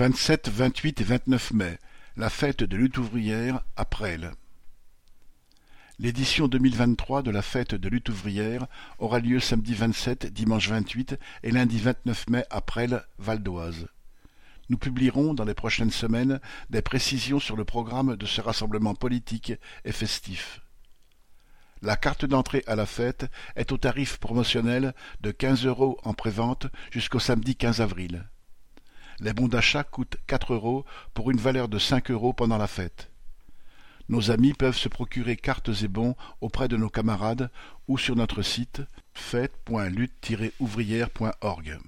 vingt-sept, vingt-huit et vingt-neuf mai, la fête de lutte ouvrière à Presles. L'édition deux mille vingt-trois de la fête de lutte ouvrière aura lieu samedi vingt-sept, dimanche vingt-huit et lundi vingt-neuf mai à Presles, Val d'Oise. Nous publierons dans les prochaines semaines des précisions sur le programme de ce rassemblement politique et festif. La carte d'entrée à la fête est au tarif promotionnel de quinze euros en prévente jusqu'au samedi quinze avril. Les bons d'achat coûtent quatre euros pour une valeur de cinq euros pendant la fête. Nos amis peuvent se procurer cartes et bons auprès de nos camarades ou sur notre site fête.lutte-ouvrière.org.